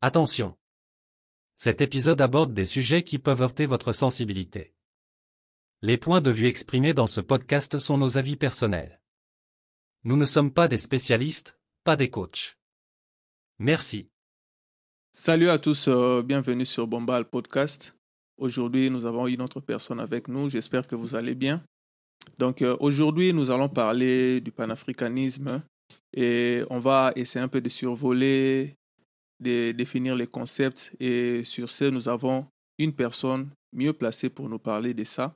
Attention. Cet épisode aborde des sujets qui peuvent heurter votre sensibilité. Les points de vue exprimés dans ce podcast sont nos avis personnels. Nous ne sommes pas des spécialistes, pas des coachs. Merci. Salut à tous, euh, bienvenue sur Bombal Podcast. Aujourd'hui, nous avons une autre personne avec nous. J'espère que vous allez bien. Donc, euh, aujourd'hui, nous allons parler du panafricanisme et on va essayer un peu de survoler, de définir les concepts. Et sur ce, nous avons une personne mieux placée pour nous parler de ça.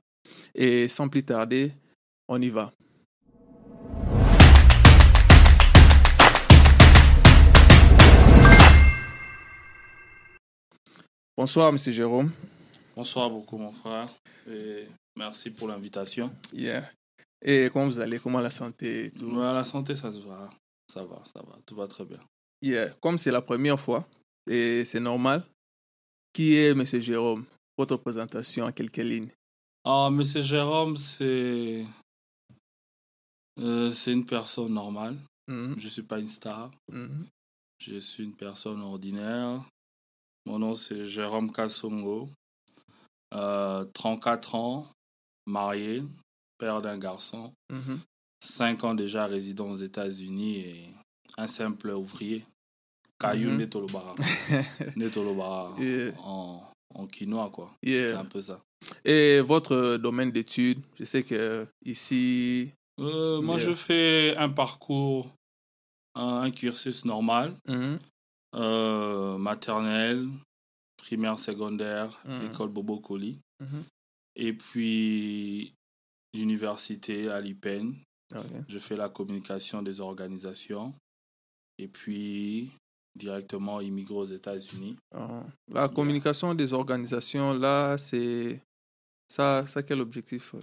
Et sans plus tarder, on y va. Bonsoir, Monsieur Jérôme. Bonsoir beaucoup, mon frère. Et merci pour l'invitation. Yeah. Et comment vous allez? Comment la santé tout? Ouais, la santé, ça se va. Ça va, ça va. Tout va très bien. Yeah. Comme c'est la première fois, et c'est normal, qui est Monsieur Jérôme? Votre présentation en quelques lignes. Ah, Monsieur Jérôme, c'est. Euh, c'est une personne normale. Mhm, Je ne suis pas une star. mhm. Je suis une personne ordinaire. Mon nom, c'est Jérôme Kassongo. Euh, 34 ans, marié, père d'un garçon. Mhm. 5 ans déjà résident aux États-Unis et un simple ouvrier. Caillou Mhm. Netolobara. Netolobara Yeah. en, en quinoa, quoi. Yeah. C'est un peu ça. Et votre domaine d'études, je sais que ici, Euh, moi, je fais un parcours, un, un cursus normal, euh, maternelle, primaire, secondaire, Mhm. école Bobo Coli. mhm. Et puis, l'université à l'IPEN. Je fais la communication des organisations. Et puis, directement immigrer aux États-Unis. Ah. La communication des organisations, là, c'est. Ça, ça, quel objectif?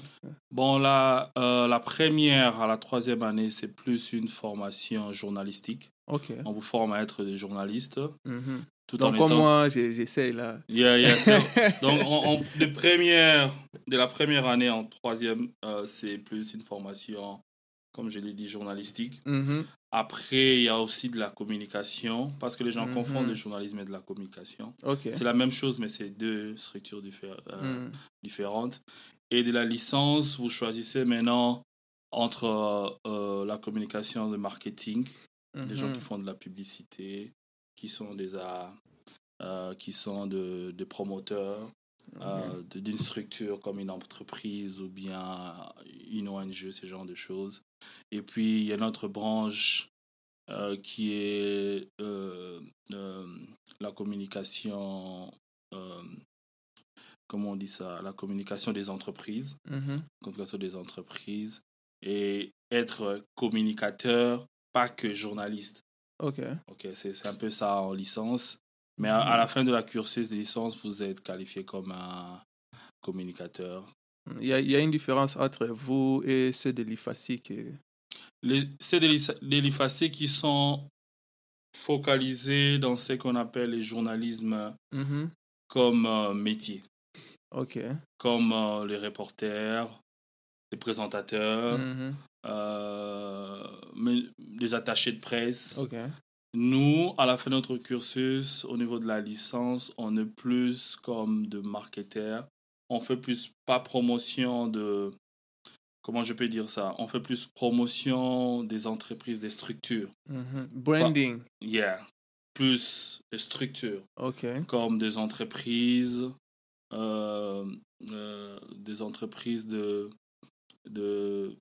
Bon, la, euh, la première à la troisième année, c'est plus une formation journalistique. Ok. On vous forme à être des journalistes. Mhm. Tout en Donc, comme étant... moi, j'essaye là. Yeah, Donc, on, on- de, première, de la première année en troisième, euh, c'est plus une formation, comme je l'ai dit, journalistique. Mhm, Après, il y a aussi de la communication, parce que les gens Mhm. confondent le journalisme et de la communication. C'est la même chose, mais c'est deux structures diffé- euh, Mhm. différentes. Et de la licence, vous choisissez maintenant entre euh, euh, la communication de marketing, des gens Mhm. qui font de la publicité, qui sont des euh, qui sont de, promoteurs d'une structure comme une entreprise ou bien une ONG, ce genre de choses. Et puis, il y a notre branche euh, qui est euh, euh, la communication, comment on dit ça, la communication des entreprises, Mhm. communication des entreprises, et être communicateur, pas que journaliste. Ok. Ok, c'est c'est un peu ça en licence. Mais à, à la fin de la cursus de licence, vous êtes qualifié comme un communicateur. Il y, a, il y a une différence entre vous et ceux de l'IFACI qui Les- qui sont focalisés dans ce qu'on appelle le journalisme Mhm. comme euh, métier, Ok. comme euh, les reporters, les présentateurs, Mhm. euh, mais des attachés de presse. Nous, à la fin de notre cursus, au niveau de la licence, on est plus comme de marketeurs. On fait plus pas promotion de. Comment je peux dire ça? On fait plus promotion des entreprises, des structures. Mhm. Branding. Yeah. Plus des structures, Ok. comme des entreprises, euh, euh, des entreprises de. de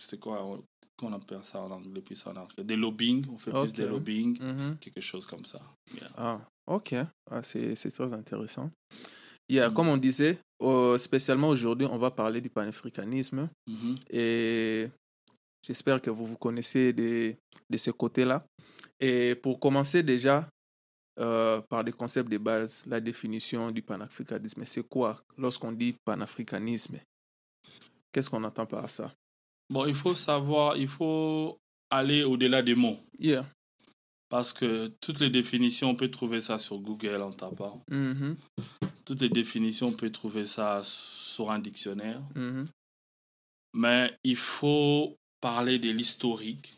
c'est quoi qu'on appelle ça en anglais, puis ça en anglais? Des lobbying. On fait plus des lobbying, Mhm. quelque chose comme ça. Yeah. Ah, ok. Ah, c'est c'est très intéressant. Yeah, Mhm. Comme on disait, euh, spécialement aujourd'hui, on va parler du panafricanisme Mhm. et j'espère que vous vous connaissez de, de ce côté-là. Et pour commencer déjà euh, par des concepts de base, la définition du panafricanisme, c'est quoi lorsqu'on dit panafricanisme? Qu'est-ce qu'on entend par ça? Bon, il faut savoir, il faut aller au-delà des mots. Yeah. Parce que toutes les définitions, on peut trouver ça sur Google en tapant. Mhm, Toutes les définitions, on peut trouver ça sur un dictionnaire. mhm, Mais il faut parler de l'historique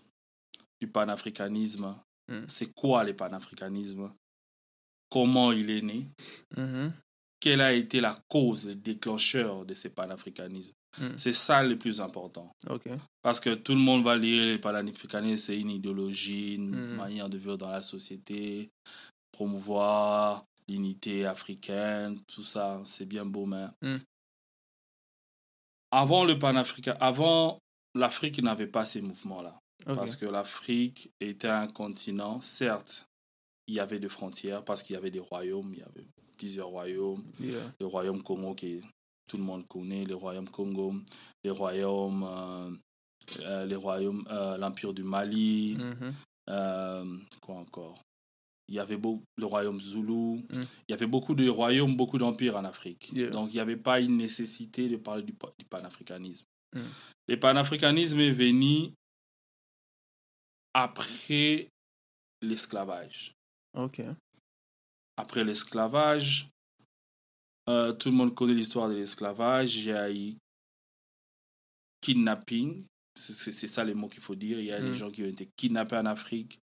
du panafricanisme. Mm. C'est quoi le panafricanisme? Comment il est né, Mhm. quelle a été la cause, le déclencheur de ce panafricanisme? Mm. C'est ça le plus important. Parce que tout le monde va lire le panafricanisme, c'est une idéologie, une Mm. manière de vivre dans la société, promouvoir l'unité africaine, tout ça, c'est bien beau, mais Mm. avant le panafricain, avant l'Afrique n'avait pas ces mouvements-là. Parce que l'Afrique était un continent, certes, il y avait des frontières, parce qu'il y avait des royaumes, il y avait plusieurs royaumes, Yeah. le royaume Congo qui tout le monde connaît, le royaume Congo, les royaumes, euh, euh, les royaumes, euh, l'empire du Mali, Mhm. euh, quoi encore? Il y avait le royaume Zoulou, Mm. il y avait beaucoup de royaumes, beaucoup d'empires en Afrique. Yeah. Donc il n'y avait pas une nécessité de parler du, du panafricanisme. Mm. Le panafricanisme est venu après l'esclavage Ok. après l'esclavage, euh, tout le monde connaît l'histoire de l'esclavage. Il y a eu kidnapping, c'est ça les mots qu'il faut dire. Il y a Mm. des gens qui ont été kidnappés en Afrique,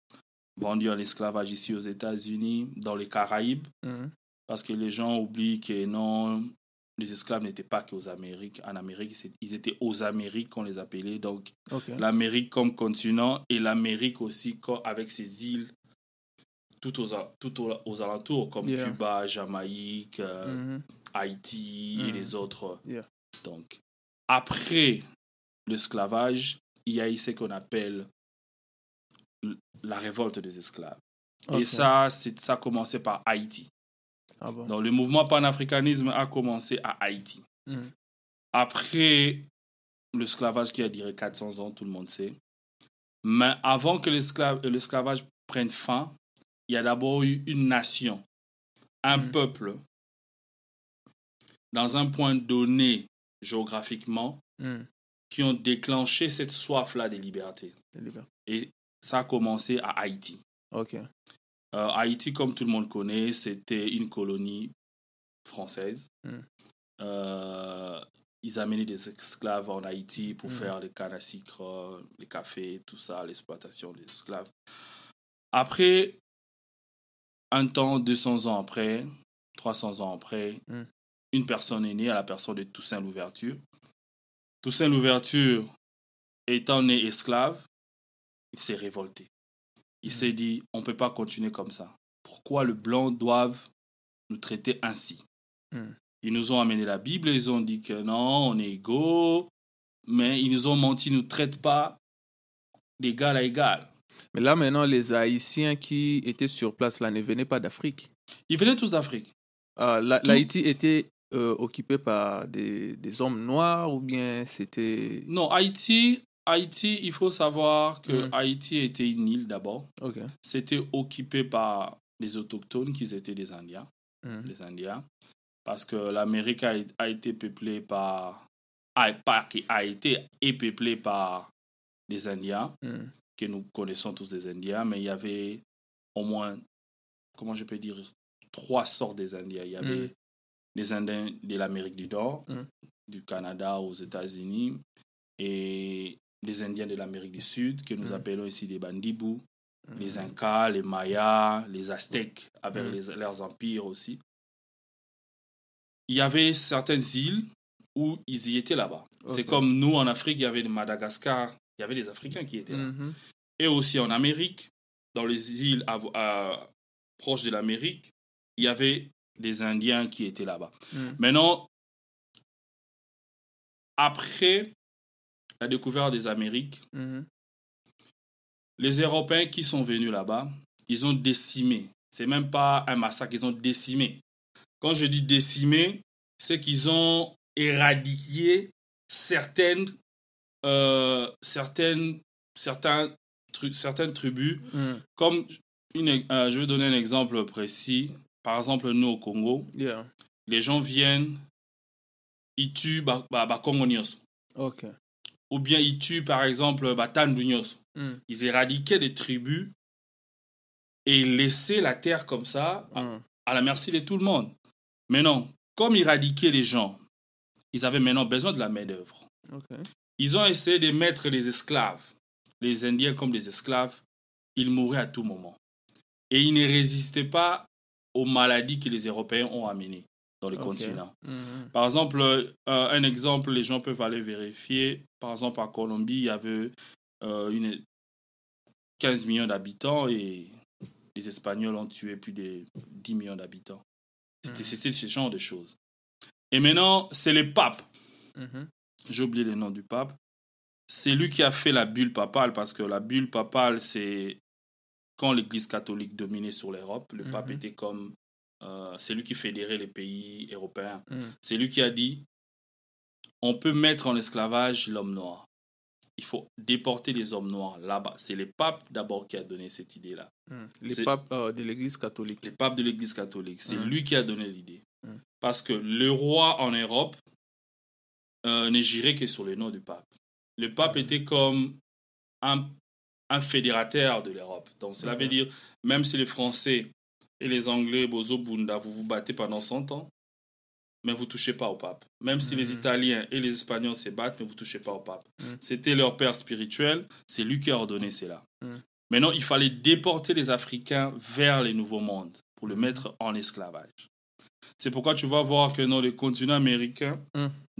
vendus en esclavage ici aux États-Unis, dans les Caraïbes, Mhm. parce que les gens oublient que non, les esclaves n'étaient pas qu'aux Amériques. En Amérique, ils étaient aux Amériques qu'on les appelait. Donc, l'Amérique comme continent et l'Amérique aussi avec ses îles tout aux, tout aux, aux alentours comme Yeah. Cuba, Jamaïque, euh, Mhm. Haïti et Mhm. les autres. Yeah. Donc, après l'esclavage, il y a ce qu'on appelle la révolte des esclaves. Et ça, c'est- ça a commencé par Haïti. Ah bon. Donc, le mouvement panafricanisme a commencé à Haïti. Mhm. Après l'esclavage qui a duré 400 ans, tout le monde sait. Mais avant que l'esclave- l'esclavage prenne fin, il y a d'abord eu une nation, un Mhm. peuple, dans un point donné géographiquement, Mhm. qui ont déclenché cette soif-là de liberté. C'est libre. Et ça a commencé à Haïti. Ok. Euh, Haïti, comme tout le monde connaît, c'était une colonie française. Mm. Euh, ils amenaient des esclaves en Haïti pour Mm. faire les cannes à sucre, les cafés, tout ça, l'exploitation des esclaves. Après, un temps, 200 ans après, 300 ans après, Mm. une personne est née à la personne de Toussaint Louverture. Toussaint Louverture, étant né esclave, il s'est révolté. Il Mm. s'est dit, on ne peut pas continuer comme ça. Pourquoi le blanc doivent nous traiter ainsi? Mm. Ils nous ont amené la Bible, ils ont dit que non, on est égaux, mais ils nous ont menti, ils ne nous traitent pas d'égal à égal. Mais là, maintenant, les Haïtiens qui étaient sur place, là, ne venaient pas d'Afrique. Ils venaient tous d'Afrique. Ah, L'Haïti était euh, occupé par des, des hommes noirs ou bien c'était... Non, Haïti, Haïti, il faut savoir que Mm. Haïti était une île d'abord. C'était occupé par les autochtones qui étaient des Indiens. Des Indiens. Parce que l'Amérique a, a été peuplée par. A, pas qui a été et peuplée par des Indiens, Mhm. que nous connaissons tous des Indiens, mais il y avait au moins, comment je peux dire, trois sortes des Indiens. Il y avait les Indiens de l'Amérique du Nord, du Canada aux États-Unis, et les Indiens de l'Amérique du Sud, que nous Mhm. appelons ici des Bandibous Mhm. les Incas, les Mayas, les Aztèques, avec Mm. les- leurs empires aussi. Il y avait certaines îles où ils y étaient là-bas. C'est comme nous en Afrique, il y avait de Madagascar, il y avait des Africains qui étaient là. Mhm. Et aussi en Amérique, dans les îles à- à- proches de l'Amérique, il y avait des Indiens qui étaient là-bas. Maintenant, après la découverte des Amériques, Mhm. les Européens qui sont venus là-bas, ils ont décimé. C'est même pas un massacre, ils ont décimé. Quand je dis décimé, c'est qu'ils ont éradiqué certaines, euh, certaines, certains, tru- certaines tribus. Mhm. Comme une, euh, je vais donner un exemple précis. Par exemple, nous au Congo, Yeah. les gens viennent, ils tuent ba, ba. Ok. Ou bien ils tuent, par exemple, ba Tandu Nyos. Mhm. ils éradiquaient des tribus et laissaient la terre comme ça à, Mhm. à la merci de tout le monde. Mais non, comme éradiquer les gens, ils avaient maintenant besoin de la main-d'œuvre. Ils ont essayé de mettre les esclaves, les Indiens comme des esclaves, ils mouraient à tout moment. Et ils ne résistaient pas aux maladies que les Européens ont amenées dans le Ok. continent. Mhm. Par exemple, euh, un exemple, les gens peuvent aller vérifier. Par exemple, à Colombie, il y avait euh, une 15 millions d'habitants et les Espagnols ont tué plus de 10 millions d'habitants. C'était Mhm. c'était ce genre de choses. Et maintenant, c'est le pape. Mhm. J'ai oublié le nom du pape. C'est lui qui a fait la bulle papale parce que la bulle papale, c'est quand l'Église catholique dominait sur l'Europe. Le pape était comme. Euh, c'est lui qui fédérait les pays européens. Mhm. C'est lui qui a dit on peut mettre en esclavage l'homme noir. Il faut déporter les hommes noirs là-bas. C'est le pape d'abord qui a donné cette idée-là. Mhm. Les papes euh, de l'Église catholique. Le pape de l'Église catholique. C'est Mhm. lui qui a donné l'idée. Mhm. Parce que le roi en Europe euh, ne girait que sur le nom du pape. Le pape était comme un, un fédérateur de l'Europe. Donc cela veut dire, même si les Français et les Anglais, Bozo Bunda, vous vous battez pendant 100 ans, mais vous touchez pas au pape. Même si les Mhm. Italiens et les Espagnols se battent, mais vous touchez pas au pape. Mhm. C'était leur père spirituel, c'est lui qui a ordonné cela. Mhm. Maintenant, il fallait déporter les Africains vers les nouveaux mondes pour le mettre en esclavage. C'est pourquoi tu vas voir que dans le continent américain,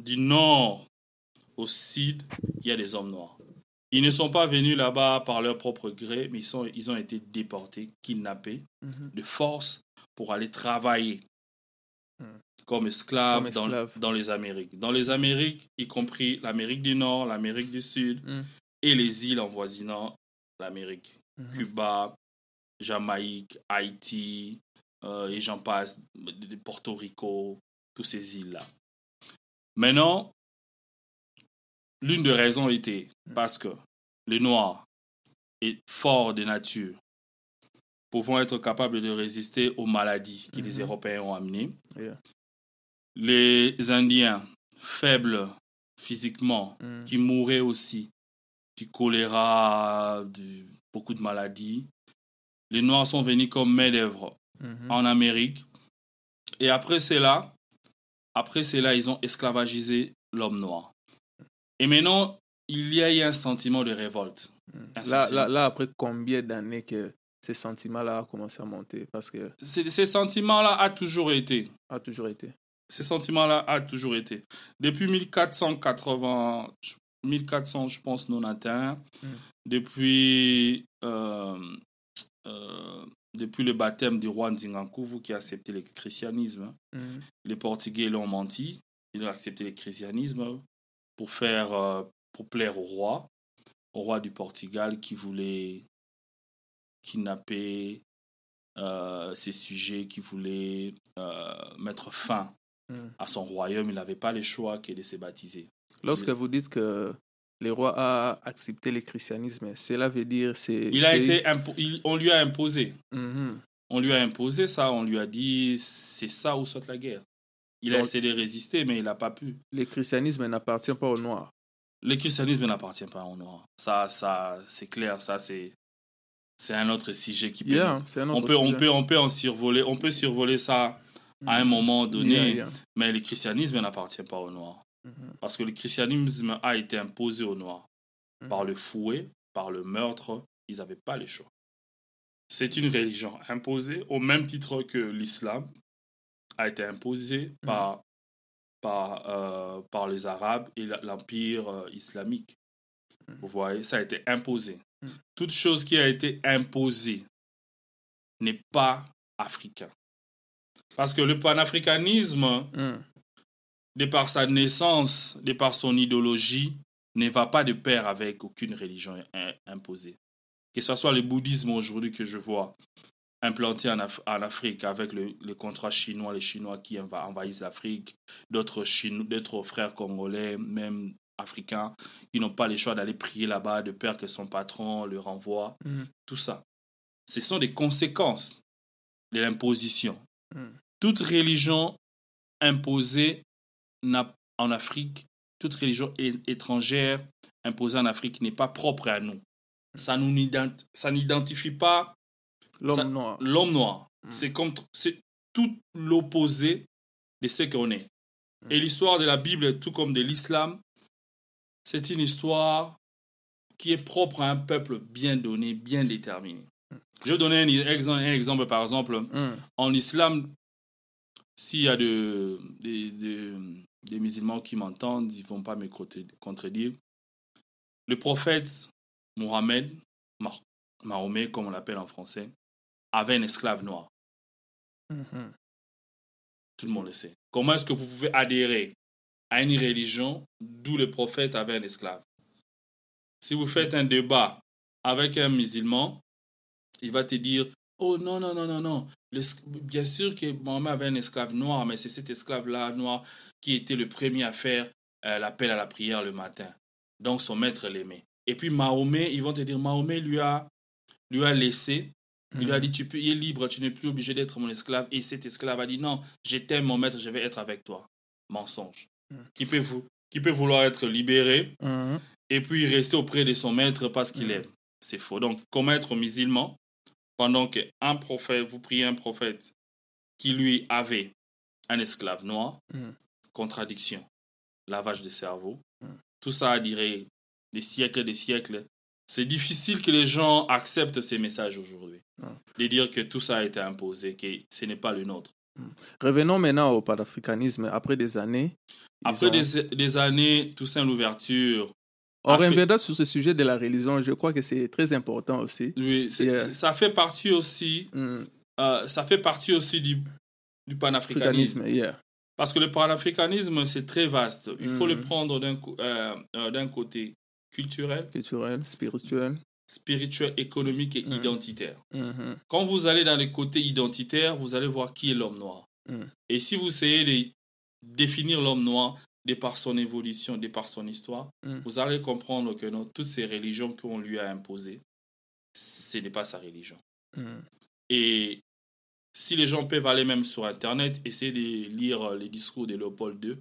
du nord au sud, il y a des hommes noirs. Ils ne sont pas venus là-bas par leur propre gré, mais ils, sont, ils ont été déportés, kidnappés Mhm. de force pour aller travailler Mhm. comme esclaves, Comme dans- esclaves. Dans, les Amériques. Dans les Amériques, y compris l'Amérique du Nord, l'Amérique du Sud Mhm. et les îles envoisinant l'Amérique. Cuba, Jamaïque, Haïti, euh, et j'en passe, Porto Rico, toutes ces îles-là. Maintenant, l'une des raisons était parce que le noir est fort de nature, pouvant être capable de résister aux maladies que les Mhm. Européens ont amenées. Yeah. Les Indiens, faibles physiquement, Mhm. qui mouraient aussi du choléra, de beaucoup de maladies. Les Noirs sont venus comme main-d'œuvre Mhm. en Amérique. Et après cela, après cela, ils ont esclavagisé l'homme noir. Et maintenant, il y a eu un sentiment de révolte. un Là, sentiment. là, là, après combien d'années que ces sentiments-là ont commencé à monter? Parce que Ces, ces sentiments-là a toujours été. a toujours été. Ces sentiments-là a toujours été. Depuis 1480, 1400, je pense, 91, Mm. depuis, euh, euh, depuis le baptême du roi Nzingankuvu qui a accepté le christianisme, Mhm. les Portugais l'ont menti. Ils ont accepté le christianisme pour faire, euh, pour plaire au roi, au roi du Portugal qui voulait kidnapper euh, ses sujets, qui voulait euh, mettre fin Mhm. à son royaume. Il n'avait pas le choix que de se baptiser. Lorsque vous dites que le roi a accepté le christianisme, cela veut dire c'est. Il a été impo- il- on lui a imposé. Mhm. On lui a imposé ça. On lui a dit c'est ça ou saute la guerre. Il a essayé de résister, mais il n'a pas pu. Le christianisme n'appartient pas aux Noirs. Le christianisme n'appartient pas aux Noirs. Ça, ça c'est clair. Ça, c'est, c'est un autre sujet qui peut. Yeah, on peut, on peut, on peut en survoler. On peut survoler ça à un Mhm. moment donné. Yeah, yeah. Mais le christianisme n'appartient pas aux Noirs. Mhm. Parce que le christianisme a été imposé aux Noirs Mhm. par le fouet, par le meurtre. Ils n'avaient pas le choix. C'est une religion imposée au même titre que l'islam a été imposé par, par, euh, par les Arabes et l'Empire euh, islamique. Mhm. Vous voyez, ça a été imposé. Mhm. Toute chose qui a été imposée n'est pas africain. Parce que le panafricanisme, Mhm. de par sa naissance, de par son idéologie, ne va pas de pair avec aucune religion im- imposée. Que ce soit le bouddhisme aujourd'hui que je vois implanté en, Af- en Afrique avec le, le contrat chinois, les Chinois qui enva- envahissent l'Afrique, d'autres frères congolais, même africains, qui n'ont pas le choix d'aller prier là-bas de peur que son patron le renvoie. Mhm. Tout ça. Ce sont des conséquences de l'imposition. Mhm. Toute religion imposée en Afrique, toute religion étrangère imposée en Afrique n'est pas propre à nous. N'ident- ça n'identifie pas L'homme noir. l'homme noir. Mm. C'est comme c'est tout l'opposé de ce qu'on est. Mm. Et l'histoire de la Bible, tout comme de l'islam, c'est une histoire qui est propre à un peuple bien donné, bien déterminé. Je vais donner un exemple, un exemple par exemple. En islam, s'il y a de, des, musulmans qui m'entendent, ils ne vont pas me contredire-. Le prophète Mohammed, Mah- Mahomet, comme on l'appelle en français, avait un esclave noir. Mhm. Tout le monde le sait. Comment est-ce que vous pouvez adhérer à une religion d'où le prophète avait un esclave? Si vous faites un débat avec un musulman, il va te dire Oh non, non, non, non, non. Bien sûr que Mohammed avait un esclave noir, mais c'est cet esclave-là noir qui était le premier à faire euh, l'appel à la prière le matin. Donc son maître l'aimait. Et puis Mahomet, ils vont te dire Mahomet lui a, lui a laissé il lui a dit, tu peux, il est libre, tu n'es plus obligé d'être mon esclave. Et cet esclave a dit, non, je t'aime, mon maître, je vais être avec toi. Mensonge. Mm. Qui, peut vous, qui peut vouloir être libéré Mhm. et puis rester auprès de son maître parce qu'il aime. C'est faux. Donc, comme être musulman, pendant qu'un prophète, vous priez un prophète qui lui avait un esclave noir, contradiction, lavage de cerveau, tout ça a duré des siècles et des siècles. C'est difficile que les gens acceptent ces messages aujourd'hui. Ah. De dire que tout ça a été imposé, que ce n'est pas le nôtre. Revenons maintenant au panafricanisme. Après des années. Après ont- des, des années, Toussaint Louverture, On a fait- sur ce sujet de la religion. Je crois que c'est très important aussi. c'est- ça fait partie aussi, Mm. euh, ça fait partie aussi du, du panafricanisme. Yeah. Parce que le panafricanisme, c'est très vaste. Il faut le prendre d'un euh, euh, d'un côté culturel, Culturel, spirituel. spirituel, économique et Mhm. identitaire. Mhm. Quand vous allez dans les côtés identitaires, vous allez voir qui est l'homme noir. Mhm. Et si vous essayez de définir l'homme noir de par son évolution, de par son histoire, Mhm. vous allez comprendre que dans toutes ces religions qu'on lui a imposées, ce n'est pas sa religion. Et si les gens peuvent aller même sur Internet, essayer de lire les discours de Léopold II,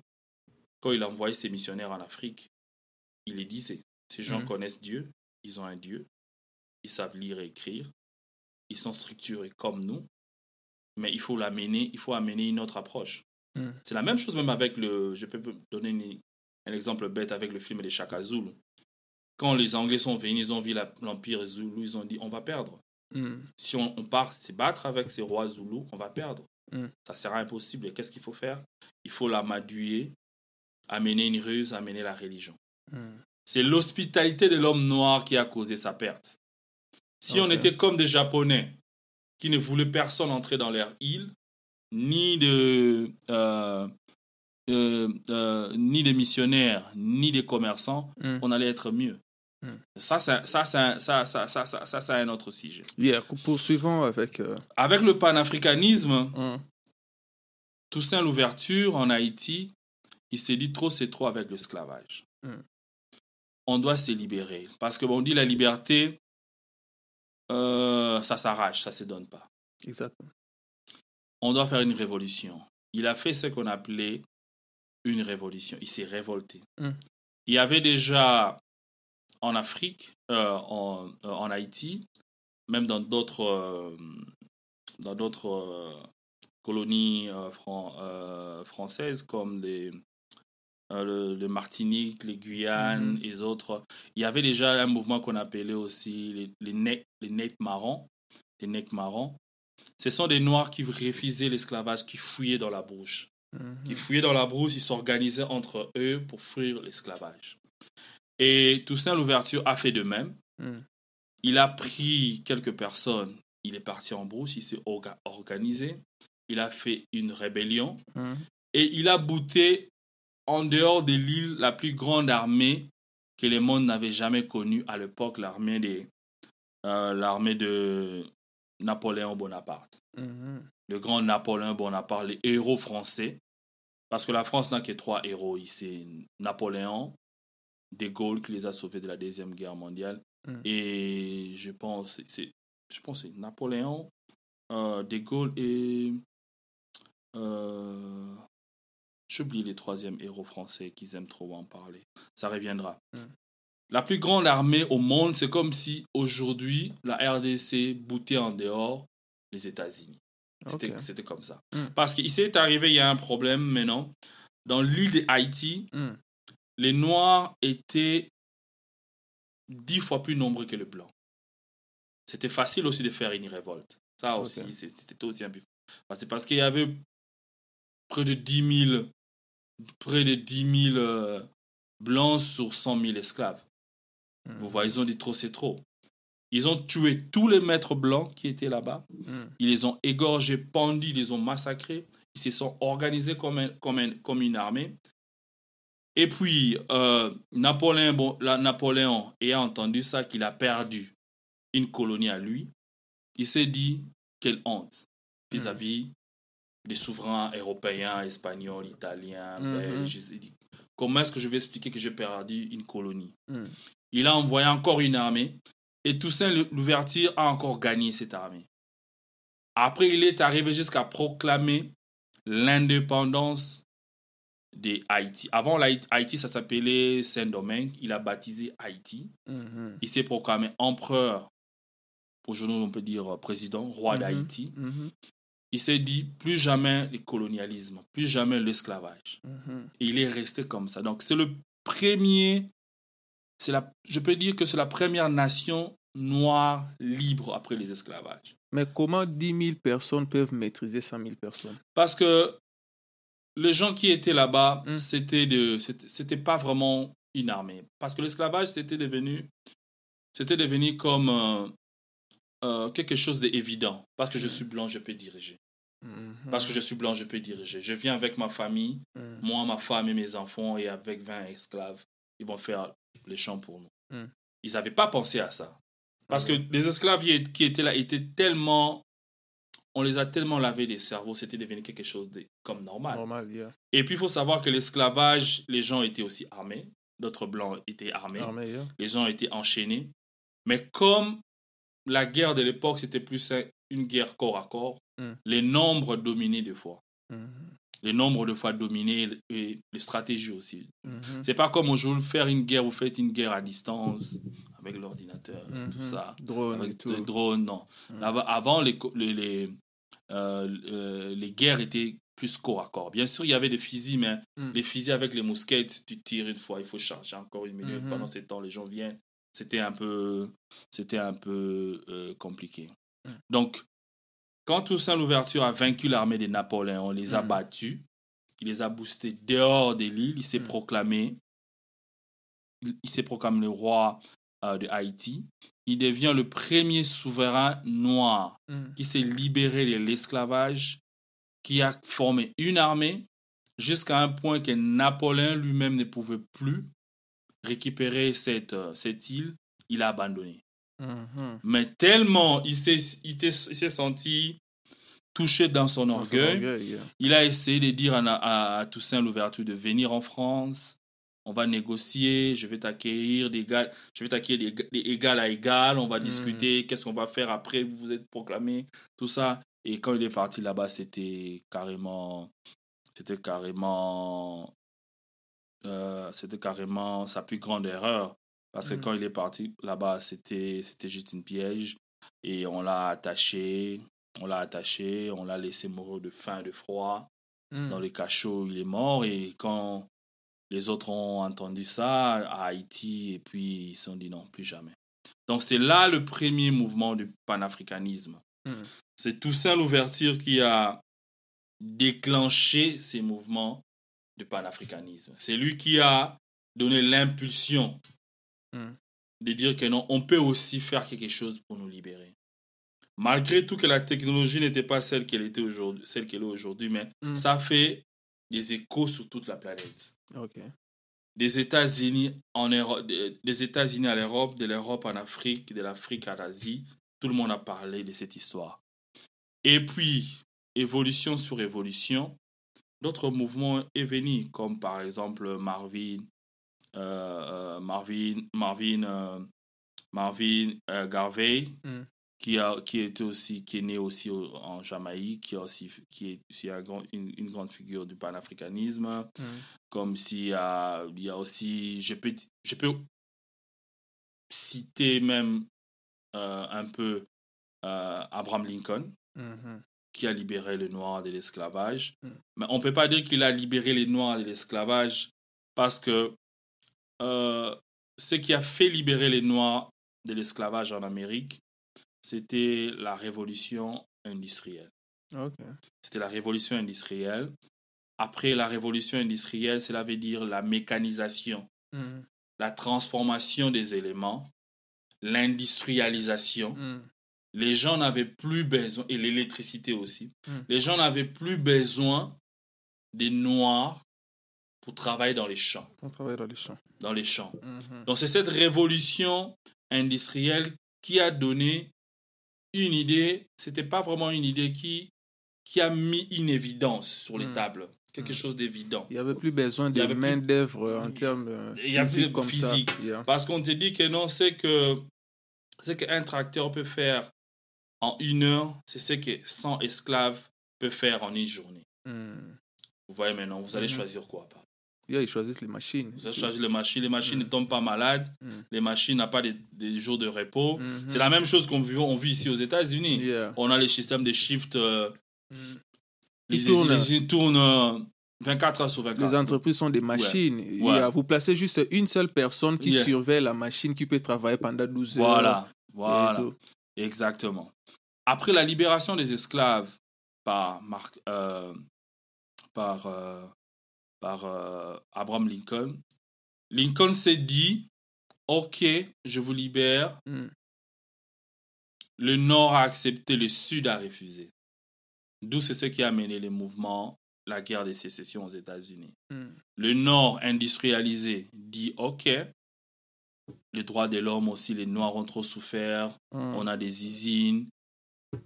quand il a envoyé ses missionnaires en Afrique, il les disait. Ces gens Mhm. connaissent Dieu, ils ont un Dieu, ils savent lire et écrire, ils sont structurés comme nous, mais il faut l'amener, il faut amener une autre approche. Mhm. C'est la même chose même avec le, je peux donner une- un exemple bête avec le film des Shaka Zulu. Quand les Anglais sont venus, ils ont vu l'Empire Zulu, ils ont dit on va perdre Mhm. si on, on part se battre avec ces rois zoulous, on va perdre. Mm. Ça sera impossible. Et qu'est-ce qu'il faut faire? Il faut l'amadouer, amener une ruse, amener la religion. Mhm. C'est l'hospitalité de l'homme noir qui a causé sa perte. Si on était comme des Japonais qui ne voulaient personne entrer dans leur île, ni de, euh, euh, euh, ni des missionnaires, ni des commerçants, Mhm. on allait être mieux. Mm. Ça, c'est ça, ça, ça, ça, ça, ça, ça, un autre sujet. Yeah, Poursuivons avec. Avec le panafricanisme, mhm. Toussaint l'ouverture en Haïti, il s'est dit trop c'est trop avec l'esclavage. On doit se libérer. Parce que bon, on dit la liberté, euh, ça s'arrache, ça se donne pas. Exactement. On doit faire une révolution. Il a fait ce qu'on appelait une révolution. Il s'est révolté. Mm. Il y avait déjà en Afrique, euh, en, euh, en Haïti, même dans d'autres dans d'autres colonies fran- françaises comme les, le, le Martinique, les Guyanes Mhm. et les autres, il y avait déjà un mouvement qu'on appelait aussi les, les, nec- les marrons. Les necks marrons. Ce sont des Noirs qui refusaient l'esclavage, qui fouillaient dans la brousse. Mhm. Qui fouillaient dans la brousse, ils s'organisaient entre eux pour fuir l'esclavage. Et Toussaint Louverture a fait de même. Mhm. Il a pris quelques personnes, il est parti en brousse, il s'est orga- organisé, il a fait une rébellion Mhm. et il a bouté en dehors de l'île la plus grande armée que le monde n'avait jamais connue à l'époque, l'armée des, euh, l'armée de Napoléon Bonaparte. Mhm. Le grand Napoléon Bonaparte, les héros français. Parce que la France n'a que trois héros ici. Napoléon, De Gaulle qui les a sauvés de la Deuxième Guerre mondiale. Mm. Et je pense, c'est, je pense que c'est Napoléon, euh, De Gaulle et... Euh, J'oublie les troisièmes héros français qu'ils aiment trop en parler. Ça reviendra. Mm. La plus grande armée au monde, c'est comme si aujourd'hui la RDC boutait en dehors les États-Unis. C'était comme ça. Mm. Parce qu'il s'est arrivé, il y a un problème maintenant. Dans l'île de Haïti, Mm. les Noirs étaient dix fois plus nombreux que les Blancs. c'était facile aussi de faire une révolte. Ça aussi, c'était aussi un peu. C'est parce qu'il y avait près de 10 000, près de 10 000 euh, blancs sur 100 000 esclaves. Mhm. Vous voyez, ils ont dit trop, c'est trop. Ils ont tué tous les maîtres blancs qui étaient là-bas. Mhm. Ils les ont égorgés, pendus, ils les ont massacrés. Ils se sont organisés comme, un- comme, un- comme une armée. Et puis, euh, Napoléon, bon, la- Napoléon, ayant entendu ça, qu'il a perdu une colonie à lui, il s'est dit quelle honte vis-à-vis des souverains européens, espagnols, italiens, Mhm. belges. Il s'est dit, comment est-ce que je vais expliquer que j'ai perdu une colonie Mhm. Il a envoyé encore une armée et Toussaint Louverture a encore gagné cette armée. Après, il est arrivé jusqu'à proclamer l'indépendance de Haïti. Avant, Haïti, ça s'appelait Saint-Domingue. Il a baptisé Haïti. Mhm. Il s'est proclamé empereur, aujourd'hui on peut dire président, roi d'Haïti. Il s'est dit plus jamais le colonialisme, plus jamais l'esclavage. Mhm. Et il est resté comme ça. Donc c'est le premier, c'est la, je peux dire que c'est la première nation noire libre après les esclavages. Mais comment 10 000 personnes peuvent maîtriser 100 000 personnes? Parce que les gens qui étaient là-bas, Mm. c'était de, c'était pas vraiment une armée. Parce que l'esclavage, c'était devenu, c'était devenu comme euh, euh, quelque chose d'évident. Parce que je suis blanc, je peux diriger. Mhm. Parce que je suis blanc, je peux diriger. Je viens avec ma famille, Mhm. moi, ma femme et mes enfants, et avec 20 esclaves, ils vont faire les champs pour nous. Mm. Ils n'avaient pas pensé à ça. Parce que Ouais. les esclaves qui étaient là étaient tellement... On les a tellement lavé des cerveaux, c'était devenu quelque chose de, comme normal. Normal, yeah. Et puis, il faut savoir que l'esclavage, les gens étaient aussi armés. D'autres blancs étaient armés. Yeah. Les gens étaient enchaînés. Mais comme la guerre de l'époque, c'était plus un- une guerre corps à corps, Mm. les nombres dominaient des fois. Mhm. Les nombres de fois dominés et les stratégies aussi. Mhm. C'est pas comme aujourd'hui, faire une guerre, vous faites une guerre à distance avec l'ordinateur, tout Mhm. ça. Drone Avec tout. drones, non. Mm. Avant, les, les, les, euh, euh, les guerres étaient plus corps à corps. Bien sûr, il y avait des fusils, mais Mm. les fusils avec les mousquettes, tu tires une fois, il faut charger encore une minute. Mhm. Pendant ce temps, les gens viennent. C'était un peu, c'était un peu euh, compliqué. Mm. Donc, quand Toussaint Louverture a vaincu l'armée de Napoléon, on les a Mm. battus, il les a boostés dehors de l'île, il s'est Mm. proclamé, il, il s'est proclamé le roi euh, de Haïti. Il devient le premier souverain noir Mhm. qui s'est libéré de l'esclavage, qui a formé une armée jusqu'à un point que Napoléon lui-même ne pouvait plus récupérer cette, euh, cette île. Il a abandonné. Mhm. Mais tellement il s'est il senti touché dans son Dans son orgueil, yeah. il a essayé de dire à, à- à Toussaint Louverture de venir en France. On va négocier, je vais t'accueillir d'égal, je vais d'ég- d'égal à égal, on va Mm. discuter, qu'est-ce qu'on va faire après, vous vous êtes proclamé, tout ça. Et quand il est parti là-bas, c'était carrément, c'était carrément, euh, c'était carrément sa plus grande erreur. Parce que Mm. quand il est parti là-bas, c'était, c'était juste une piège. Et on l'a attaché, on l'a attaché, on l'a laissé mourir de faim, de froid. Mhm. Dans le cachot, il est mort. Et quand les autres ont entendu ça à Haïti, et puis ils se sont dit non, plus jamais. Donc c'est là le premier mouvement du panafricanisme. Mhm. C'est Toussaint Louverture qui a déclenché ces mouvements de panafricanisme. C'est lui qui a donné l'impulsion Mhm. de dire que non, on peut aussi faire quelque chose pour nous libérer. Malgré tout que la technologie n'était pas celle qu'elle était aujourd'hui, celle qu'elle est aujourd'hui, mais Mhm. ça fait des échos sur toute la planète. Des États-Unis en Europe, des États-Unis à l'Europe, de l'Europe en Afrique, de l'Afrique à l'Asie, tout le monde a parlé de cette histoire. Et puis, évolution sur évolution, d'autres mouvements est venu, comme par exemple Marvin, euh, euh, Marvin, Marvin, euh, Marvin euh, Garvey, Mm. qui a qui était aussi qui est né aussi au- en Jamaïque, qui a aussi qui est aussi une, une grande figure du panafricanisme Mhm. comme s'il y a, il y a aussi, je peux, je peux citer même un peu Abraham Lincoln, Mhm. Qui a libéré les Noirs de l'esclavage. Mm. Mais on ne peut pas dire qu'il a libéré les Noirs de l'esclavage parce que euh, ce qui a fait libérer les Noirs de l'esclavage en Amérique, c'était la révolution industrielle. Ok. C'était la révolution industrielle. Après la révolution industrielle, cela veut dire la mécanisation, Mhm. la transformation des éléments, l'industrialisation. Mhm. Les gens n'avaient plus besoin, et l'électricité aussi, Mm. les gens n'avaient plus besoin des noirs pour travailler dans les champs. On travaille dans les champs. Dans les champs. Mhm. Donc c'est cette révolution industrielle qui a donné une idée, c'était pas vraiment une idée qui, qui a mis une évidence sur les Mm. tables, quelque chose d'évident. Il n'y avait plus besoin de main-d'œuvre en termes euh, Il y comme physique. ça. Yeah. Parce qu'on te dit que non, c'est que ce qu'un tracteur peut faire en une heure, c'est ce que 100 esclaves peuvent faire en une journée. Mhm. Vous voyez maintenant, vous allez Mhm. choisir quoi par- Yeah, ils choisissent les machines. Vous allez choisir les machines. Les machines Mm. ne tombent pas malades. Les machines n'ont pas des, des jours de repos. C'est la même chose qu'on vit, on vit ici aux États-Unis. Yeah. On a les systèmes de shift. euh, les, Ils tournent. les usines tournent euh, 24 heures sur 24. Les entreprises sont des machines. Ouais. Vous placez juste une seule personne qui Yeah. surveille la machine qui peut travailler pendant 12 heures. Voilà, voilà. Exactement. Après la libération des esclaves par, euh, par, euh, par euh, Abraham Lincoln, Lincoln s'est dit, OK, je vous libère. Mm. Le Nord a accepté, le Sud a refusé. D'où c'est ce qui a mené les mouvements, la guerre des sécessions aux États-Unis. Mm. Le Nord industrialisé dit OK. Les droits de l'homme aussi, les Noirs ont trop souffert. Mm. On a des usines.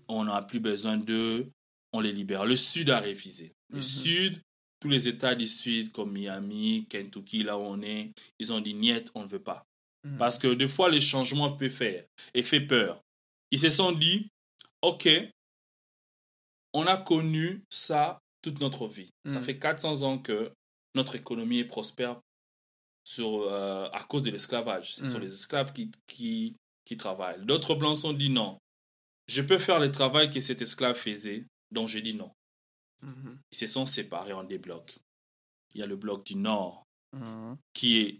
On n'a plus besoin d'eux. On les libère. Le Sud a refusé. Le Mhm. Sud, tous les États du Sud, comme Miami, Kentucky, là où on est, ils ont dit niet, on ne veut pas. Mm. Parce que des fois, les changements peuvent faire et fait peur. Ils se sont dit, OK, on a connu ça toute notre vie. Ça Mm. fait 400 ans que notre économie est prospère sur, euh, à cause de l'esclavage. Ce sont Mm. les esclaves qui, qui, qui travaillent. D'autres blancs sont dit non. Je peux faire le travail que cet esclave faisait, donc j'ai dit non. Mhm. Ils se sont séparés en des blocs. Il y a le bloc du Nord Mhm. qui est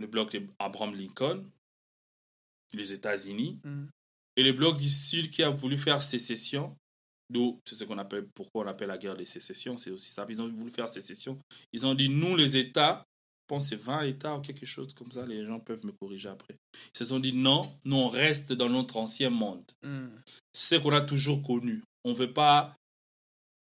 le bloc d'Abraham Lincoln, les États-Unis, Mhm. et le bloc du Sud qui a voulu faire sécession. D'où, c'est ce qu'on appelle, pourquoi on appelle la guerre des sécessions, c'est aussi ça. Ils ont voulu faire sécession. Ils ont dit, nous, les États, je pense c'est 20 États ou quelque chose comme ça, les gens peuvent me corriger après. Ils se sont dit, non, nous, on reste dans notre ancien monde. C'est ce qu'on a toujours connu. On veut pas,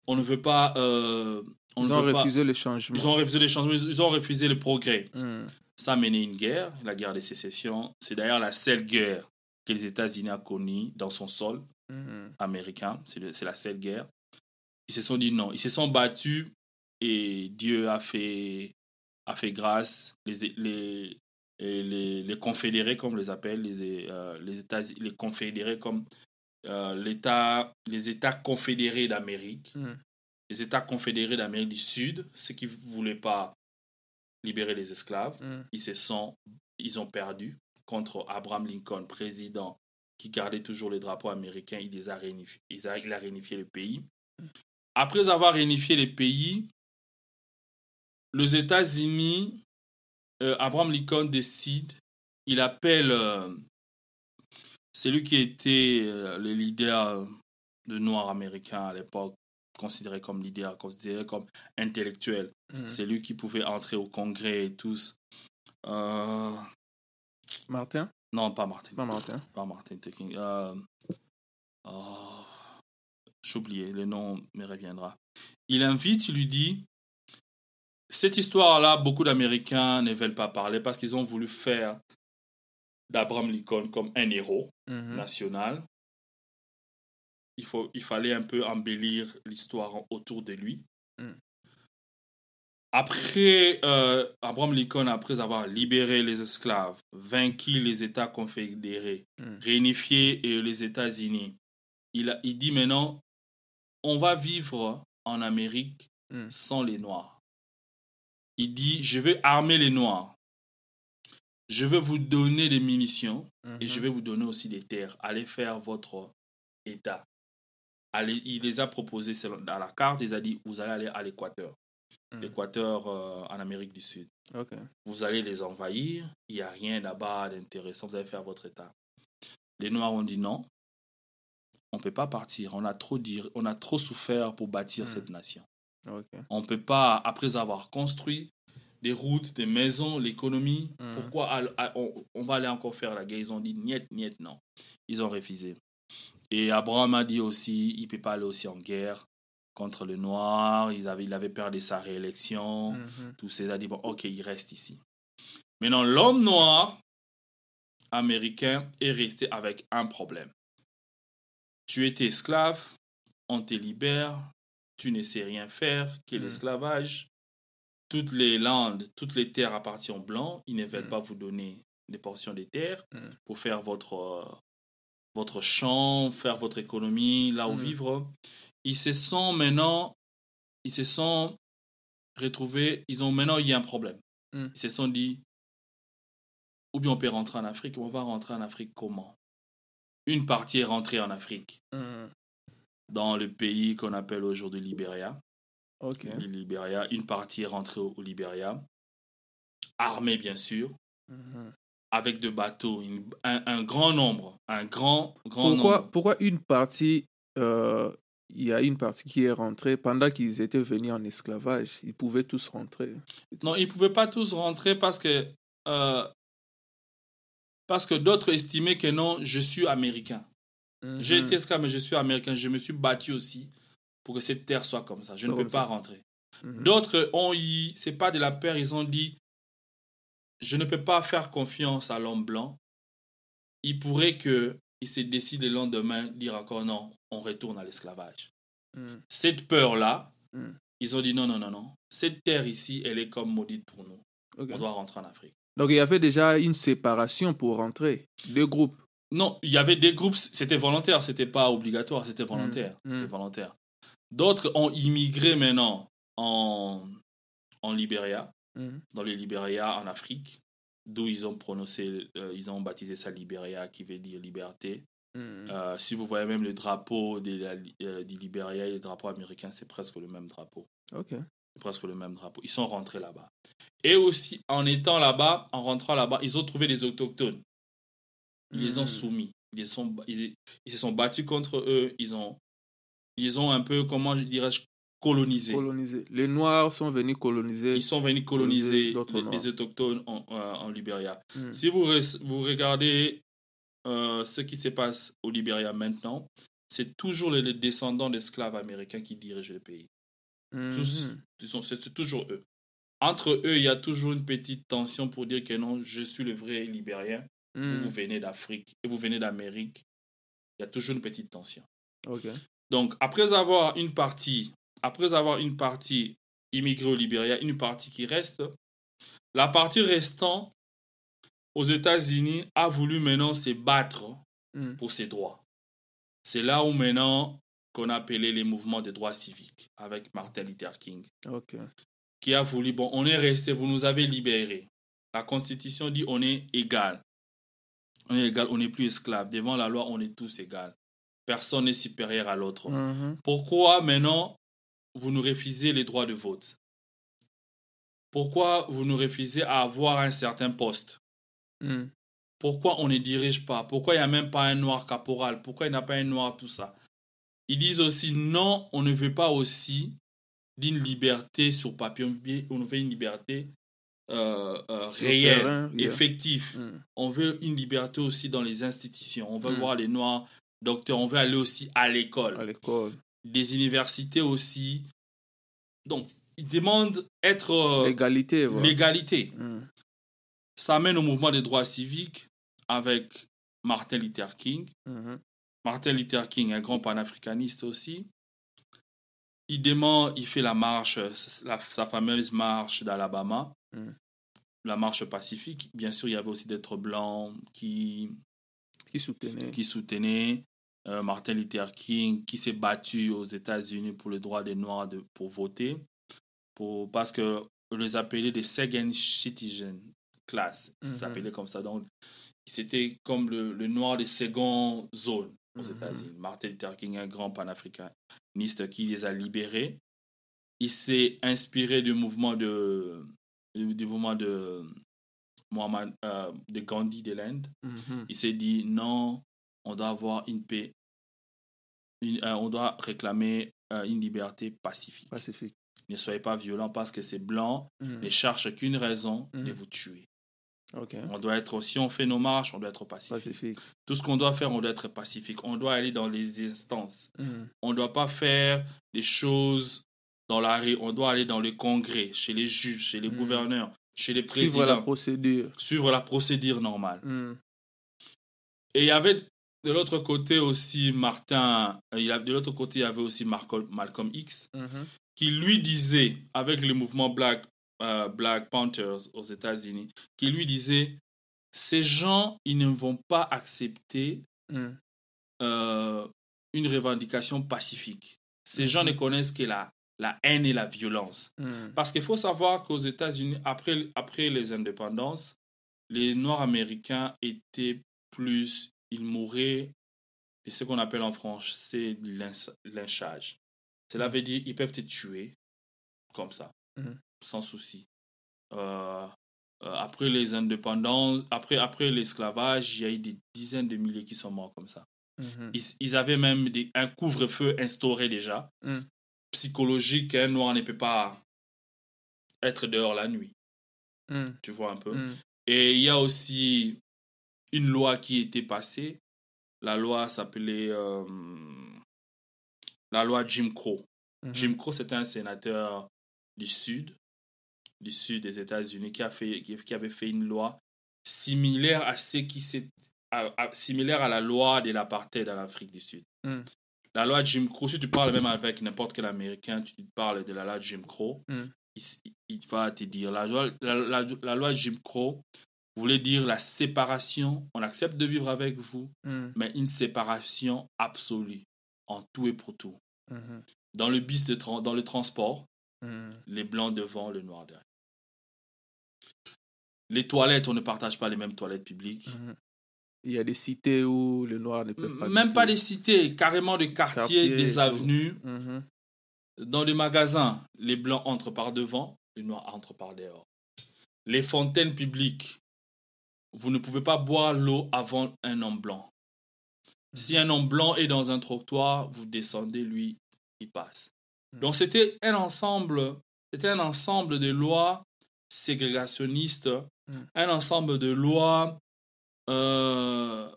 on ne veut pas, euh, on Ils ne ont veut pas- refusé le changement. ils ont refusé les changements, ils ont refusé le progrès. Mhm. Ça a mené une guerre, la guerre des sécessions. C'est d'ailleurs la seule guerre que les États-Unis ont connue dans son sol Mhm. américain. C'est la seule guerre. Ils se sont dit non. Ils se sont battus et Dieu a fait, a fait grâce. Les, les, les, les confédérés, comme on les appelle, les, euh, les, États, les confédérés comme euh, l'État, les États confédérés d'Amérique, Mhm. les États confédérés d'Amérique du Sud, ceux qui ne voulaient pas libérer les esclaves, Mhm. ils se sont, ils ont perdu contre Abraham Lincoln, président qui gardait toujours les drapeaux américains. Il les a réunifiés, il a, il a réunifié le pays. Après avoir réunifié les pays, les États-Unis, euh, Abraham Lincoln décide, il appelle euh, celui qui était euh, le leader de Noirs américains à l'époque, considéré comme leader, considéré comme intellectuel. Mhm. C'est lui qui pouvait entrer au Congrès et tous. Euh, Martin? Non, pas Martin. Pas Martin. Pas Martin King. Oh, J'ai oublié, le nom me reviendra. Il invite, il lui dit Cette histoire-là, beaucoup d'Américains ne veulent pas parler parce qu'ils ont voulu faire d'Abraham Lincoln comme un héros Mhm. national. Il, faut, il fallait un peu embellir l'histoire autour de lui. Mm. Après, euh, Abraham Lincoln, après avoir libéré les esclaves, vaincu les États confédérés, Mm. réunifié euh, les États-Unis, il, a- il dit maintenant, on va vivre en Amérique sans les Noirs. Il dit, je vais armer les Noirs. Je vais vous donner des munitions et Mhm. je vais vous donner aussi des terres. Allez faire votre État. Allez, il les a proposés dans la carte. Il a dit, vous allez aller à l'Équateur. Mm. L'Équateur euh, en Amérique du Sud. Vous allez les envahir. Il n'y a rien là-bas d'intéressant. Vous allez faire votre État. Les Noirs ont dit non. on ne peut pas partir. On a trop, dire, on a trop souffert pour bâtir Mm. cette nation. On ne peut pas, après avoir construit des routes, des maisons, l'économie, Mm. pourquoi on, on va aller encore faire la guerre Ils ont dit niet, niet, non. Ils ont refusé. Et Abraham a dit aussi, il ne peut pas aller aussi en guerre contre le noir. Il avait, il avait perdu sa réélection. Mhm. Tout ça, il a dit, bon, ok, il reste ici. Maintenant, l'homme noir américain est resté avec un problème. Tu étais esclave, on te libère, tu ne sais rien faire, qu'est Mm. l'esclavage. Toutes les landes, toutes les terres appartiennent aux blancs. Ils ne veulent Mm. pas vous donner des portions des terres Mm. pour faire votre, euh, votre champ, faire votre économie, là où Mm. vivre. Ils se sont maintenant, ils se sont retrouvés, ils ont maintenant, il y a un problème. Ils se sont dit, ou bien on peut rentrer en Afrique, on va rentrer en Afrique comment? Une partie est rentrée en Afrique. Dans le pays qu'on appelle aujourd'hui Libéria. Une partie est rentrée au, au Libéria, armée bien sûr, Mhm. avec de bateaux, une- un, un grand nombre, un grand, grand Pourquoi, nombre. pourquoi une partie, euh, il y a une partie qui est rentrée pendant qu'ils étaient venus en esclavage, ils pouvaient tous rentrer. Non, ils ne pouvaient pas tous rentrer parce que, euh, parce que d'autres estimaient que non, je suis américain. J'ai Mhm. été esclave, mais je suis américain. Je me suis battu aussi pour que cette terre soit comme ça. Je ne peux ça. pas rentrer. Mhm. D'autres ont eu, c'est pas de la peur, ils ont dit, je ne peux pas faire confiance à l'homme blanc. Il pourrait que il se décide le lendemain de dire encore non, on retourne à l'esclavage. Mhm. Cette peur-là, Mm. ils ont dit non, non, non, non. Cette terre ici, elle est comme maudite pour nous. On doit rentrer en Afrique. Donc il y avait déjà une séparation pour rentrer, deux groupes. Non, il y avait des groupes, c'était volontaire, c'était pas obligatoire, c'était volontaire. Mm. C'était volontaire. D'autres ont immigré maintenant en, en Libéria, Mhm. dans le Libéria en Afrique, d'où ils ont prononcé, euh, ils ont baptisé ça Libéria, qui veut dire liberté. Euh, si vous voyez même le drapeau de la- euh, du Libéria et le drapeau américain, c'est presque le même drapeau. Ok. C'est presque le même drapeau. Ils sont rentrés là-bas. Et aussi, en étant là-bas, en rentrant là-bas, ils ont trouvé des autochtones. Ils les ont Mhm. soumis. Ils, les sont, ils, ils se sont battus contre eux. Ils ont, ils ont un peu, comment je dirais, colonisé. Les Noirs sont venus coloniser. Ils sont venus coloniser les, autochtones en, euh, en Libéria. Mhm. Si vous, vous regardez euh, ce qui se passe au Libéria maintenant, c'est toujours les, les descendants d'esclaves américains qui dirigent le pays. C'est c'est toujours eux. Entre eux, il y a toujours une petite tension pour dire que non, je suis le vrai Libérien. Vous, Mhm. vous venez d'Afrique et vous venez d'Amérique. Il y a toujours une petite tension. Ok. Donc, après avoir une partie, après avoir une partie immigrée au Libéria, une partie qui reste, la partie restant aux États-Unis a voulu maintenant se battre Mhm. pour ses droits. C'est là où maintenant qu'on a appelé les mouvements des droits civiques avec Martin Luther King, qui a voulu, bon, on est resté, vous nous avez libérés. La Constitution dit on est égal. On est égal, on n'est plus esclave. Devant la loi, on est tous égaux. Personne n'est supérieur à l'autre. Mhm. Pourquoi maintenant vous nous refusez les droits de vote? Pourquoi vous nous refusez à avoir un certain poste? Mhm. Pourquoi on ne dirige pas? Pourquoi il n'y a même pas un noir caporal? Pourquoi il n'y a pas un noir tout ça? Ils disent aussi non, on ne veut pas aussi d'une liberté sur papier, on veut une liberté euh, euh, terrain, yeah. effective. Mhm. On veut une liberté aussi dans les institutions. On veut Mm. voir les noirs docteurs, on veut aller aussi à l'école À l'école. des universités aussi. Donc, ils demandent être euh, L'égalité, l'égalité. Mhm. Ça amène au mouvement des droits civiques avec Martin Luther King. Martin Luther King, un grand panafricaniste aussi. Il demande, il fait la marche, sa fameuse marche d'Alabama, Mm. La marche pacifique. Bien sûr, il y avait aussi d'êtres blancs qui, Qui soutenait. qui soutenait euh, Martin Luther King, qui s'est battu aux États-Unis pour le droit des Noirs de, pour voter, pour, parce que les appelait des second citizen class, s'appelait comme ça. Donc, c'était comme le, le noir des secondes zones aux Mhm. États-Unis. Martin Luther King, un grand panafricaniste qui les a libérés. Il s'est inspiré du mouvement de, du, mouvement de, euh, de Gandhi de l'Inde. Mhm. Il s'est dit non, on doit avoir une paix une- euh, on doit réclamer euh, une liberté pacifique. Pacifique. Ne soyez pas violents parce que ces blancs Mhm. ne cherchent qu'une raison de Mhm. vous tuer. On doit être, si on fait nos marches, on doit être pacifique. Pacifique. Tout ce qu'on doit faire, on doit être pacifique. On doit aller dans les instances. On ne doit pas faire des choses dans la rue. On doit aller dans le congrès, chez les juges, chez les Mhm. gouverneurs, chez les Suivre la présidents. procédure. Suivre la procédure normale. Mhm. Et il y avait de l'autre côté aussi Martin, euh, il a- de l'autre côté, il y avait aussi Malcolm, Malcolm X, Mhm. qui lui disait, avec le mouvement Black, euh, Black Panthers aux États-Unis, qui lui disait, ces gens, ils ne vont pas accepter Mhm. euh, une revendication pacifique. Ces gens Mhm. ne connaissent que la, la haine et la violence. Mhm. Parce qu'il faut savoir qu'aux États-Unis, après, après les indépendances, les Noirs américains étaient plus, ils mouraient, et ce qu'on appelle en français de lynch- lynchage. Cela veut dire ils peuvent te tuer comme ça, Mhm. sans souci. Euh, euh, après les indépendances, après, après l'esclavage, il y a eu des dizaines de milliers qui sont morts comme ça. Mhm. Ils, ils avaient même des- un couvre-feu instauré déjà, Mm. Psychologique, qu'un noir ne peut pas être dehors la nuit, Mhm. tu vois un peu? Mhm. Et il y a aussi une loi qui était passée, la loi s'appelait euh, la loi Jim Crow. Mhm. Jim Crow, c'était un sénateur du Sud, du Sud des États-Unis, qui, a fait, qui, qui avait fait une loi similaire à ce qui à- similaire à la loi de l'apartheid en Afrique du Sud. Mm. La loi Jim Crow, si tu parles même avec n'importe quel Américain, tu parles de la loi Jim Crow, Mm. il, va te dire, la, loi- la, la- la loi Jim Crow voulait dire la séparation, on accepte de vivre avec vous, Mhm. mais une séparation absolue, en tout et pour tout. Mhm. Dans le bis de dans le transport, Mhm. les blancs devant, le noir derrière. Les toilettes, on ne partage pas les mêmes toilettes publiques. Mhm. Il y a des cités où les Noirs ne peuvent pas. Même pas des cités, carrément des quartiers, des tout. avenues. Mhm. Dans les magasins, les blancs entrent par devant, les noirs entrent par dehors. Les fontaines publiques, vous ne pouvez pas boire l'eau avant un homme blanc. Si un homme blanc est dans un trottoir, vous descendez, lui, il passe. Donc c'était un ensemble, c'était un ensemble de lois ségrégationnistes, un ensemble de lois. Euh,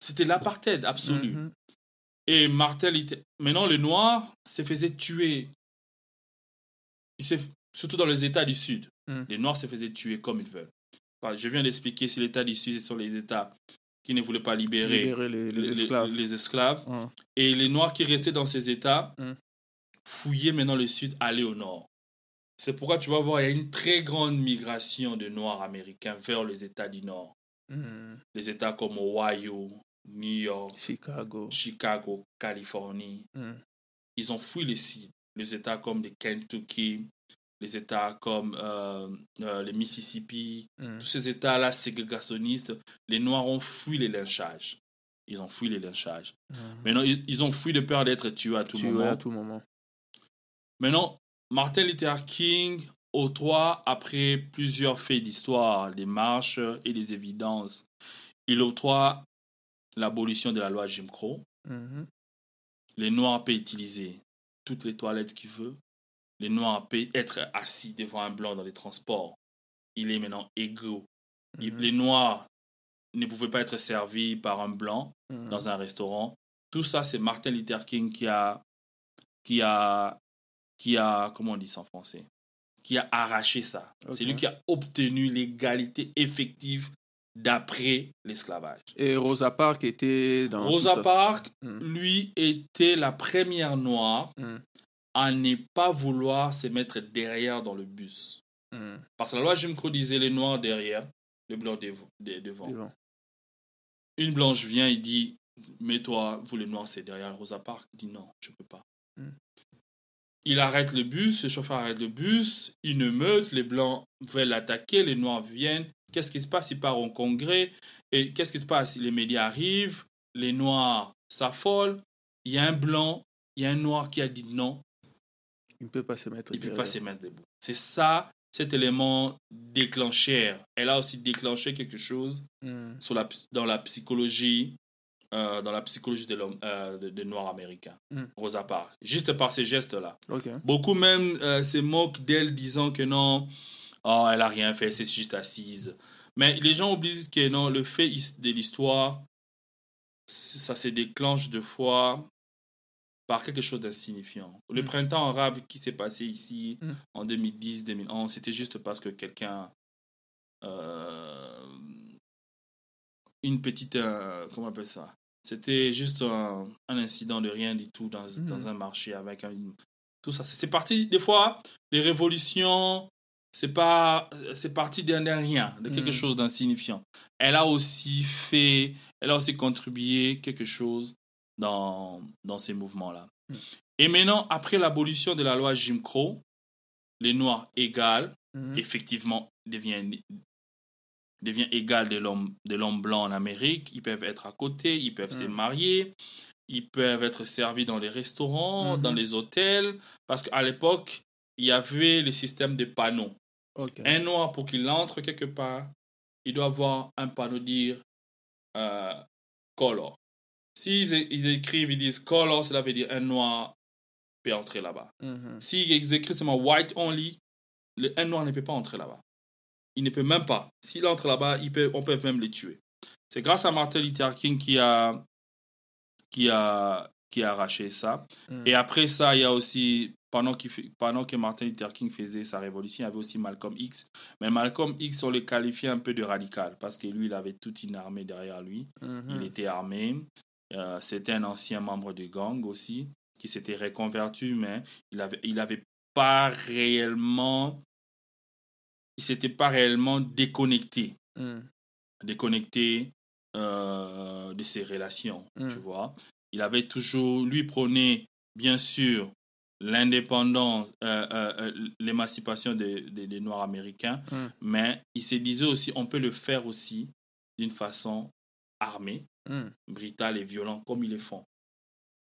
c'était l'apartheid absolu. Mhm. Et Martel, était- maintenant, les Noirs se faisaient tuer. Ils Surtout dans les États du Sud. Mm. Les Noirs se faisaient tuer comme ils veulent. Enfin, je viens d'expliquer si l'État du Sud, ce sont les États qui ne voulaient pas libérer, Libérer les, les esclaves. les esclaves. Mhm. Et les Noirs qui restaient dans ces États Mm. fouillaient maintenant le Sud, allaient au Nord. C'est pourquoi tu vas voir, il y a une très grande migration de Noirs américains vers les États du Nord. Mhm. Les États comme Ohio, New York, Chicago. Chicago, Californie. Mhm. Ils ont fui les sites. Les États comme le Kentucky, les États comme euh, euh, le Mississippi, Mhm. tous ces États-là ségrégationnistes, les Noirs ont fui les lynchages. Ils ont fui les lynchages. Maintenant, ils, ils ont fui de peur d'être tués à tout Tué moment. à tout moment. Maintenant, Martin Luther King octroie, après plusieurs faits d'histoire, des marches et des évidences, il octroie l'abolition de la loi Jim Crow. Mhm. Les Noirs peuvent utiliser toutes les toilettes qu'ils veulent. Les Noirs peuvent être assis devant un Blanc dans les transports. Il est maintenant égaux. Mhm. Les Noirs ne pouvaient pas être servis par un Blanc Mhm. dans un restaurant. Tout ça, c'est Martin Luther King qui a, qui a, qui a, comment on dit ça en français, qui a arraché ça. C'est lui qui a obtenu l'égalité effective d'après l'esclavage. Et Rosa Parks était dans. Rosa. Parks, Mm. lui, était la première noire Mm. à ne pas vouloir se mettre derrière dans le bus. Mhm. Parce que la loi Jim Crow disait les noirs derrière, les blancs dev- de- devant. Devant. Une blanche vient, il dit Mets-toi, vous les noirs, c'est derrière Rosa Parks. Il dit Non, je peux pas. Il arrête le bus, le chauffeur arrête le bus, une meute, les blancs veulent l'attaquer, les noirs viennent. Qu'est-ce qui se passe? Il part au congrès. Et qu'est-ce qui se passe? Les médias arrivent, les noirs s'affolent. Il y a un blanc, il y a un noir qui a dit non, Il ne peut pas se mettre il peut pas se mettre debout. C'est ça, cet élément déclencheur. Elle a aussi déclenché quelque chose sur la, dans la psychologie euh, dans la psychologie des euh, de, de Noirs américains, Mm. Rosa Parks, juste par ces gestes-là. Beaucoup même euh, se moquent d'elle disant que non, oh, elle a rien fait, c'est juste assise. Mais les gens oublient que non, le fait de l'histoire, ça se déclenche de fois par quelque chose d'insignifiant. Le Mm. printemps arabe qui s'est passé ici Mm. en 2010-2011, c'était juste parce que quelqu'un... euh, une petite... euh, comment on appelle ça? C'était juste un, un incident de rien du tout dans, Mm. dans un marché avec un, tout ça. C'est parti, des fois, les révolutions, c'est pas, c'est parti d'un rien, de quelque Mm. chose d'insignifiant. Elle a aussi fait, elle a aussi contribué quelque chose dans, dans ces mouvements-là. Mm. Et maintenant, après l'abolition de la loi Jim Crow, les Noirs égales, effectivement, deviennent devient égal de l'homme de l'homme blanc en Amérique. Ils peuvent être à côté, ils peuvent se Mm. marier, ils peuvent être servis dans les restaurants, Mhm. dans les hôtels, parce qu'à l'époque, il y avait le système de panneaux. Un noir, pour qu'il entre quelque part, il doit avoir un panneau dire euh, color. S'ils ils écrivent, ils disent color, cela veut dire un noir peut entrer là-bas. Mhm. S'ils écrivent seulement white only, le, un noir ne peut pas entrer là-bas. Il ne peut même pas. S'il entre là-bas, peut, on peut même le tuer. C'est grâce à Martin Luther King qui a, qui a, qui a arraché ça. Mhm. Et après ça, il y a aussi, pendant, fait- pendant que Martin Luther King faisait sa révolution, il y avait aussi Malcolm X. Mais Malcolm X, on le qualifiait un peu de radical parce que lui, il avait toute une armée derrière lui. Mhm. Il était armé. Euh, C'était un ancien membre du gang aussi qui s'était reconverti, mais il avait, il avait pas réellement. Il s'était pas réellement déconnecté. Mhm. Déconnecté euh, de ses relations, Mm. tu vois. Il avait toujours. Lui prenait, bien sûr, l'indépendance, euh, euh, euh, l'émancipation des, des- des Noirs américains, Mm. mais il se disait aussi on peut le faire aussi d'une façon armée Mhm. brutale et violente comme ils le font.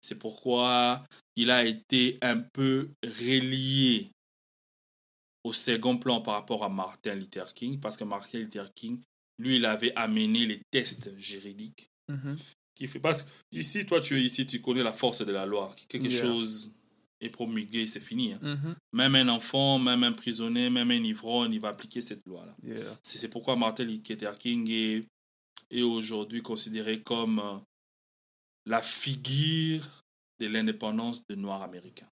C'est pourquoi il a été un peu relié au second plan par rapport à Martin Luther King, parce que Martin Luther King, lui, il avait amené les tests juridiques. Mhm. Qui fait, parce que ici, toi, tu es ici, tu connais la force de la loi. Quelque Yeah. chose est promulgué, c'est fini. hein. Mhm. Même un enfant, même un prisonnier, même un ivrogne, il va appliquer cette loi-là. Yeah. C'est c'est pourquoi Martin Luther King est, est aujourd'hui considéré comme euh, la figure de l'indépendance des Noirs américains.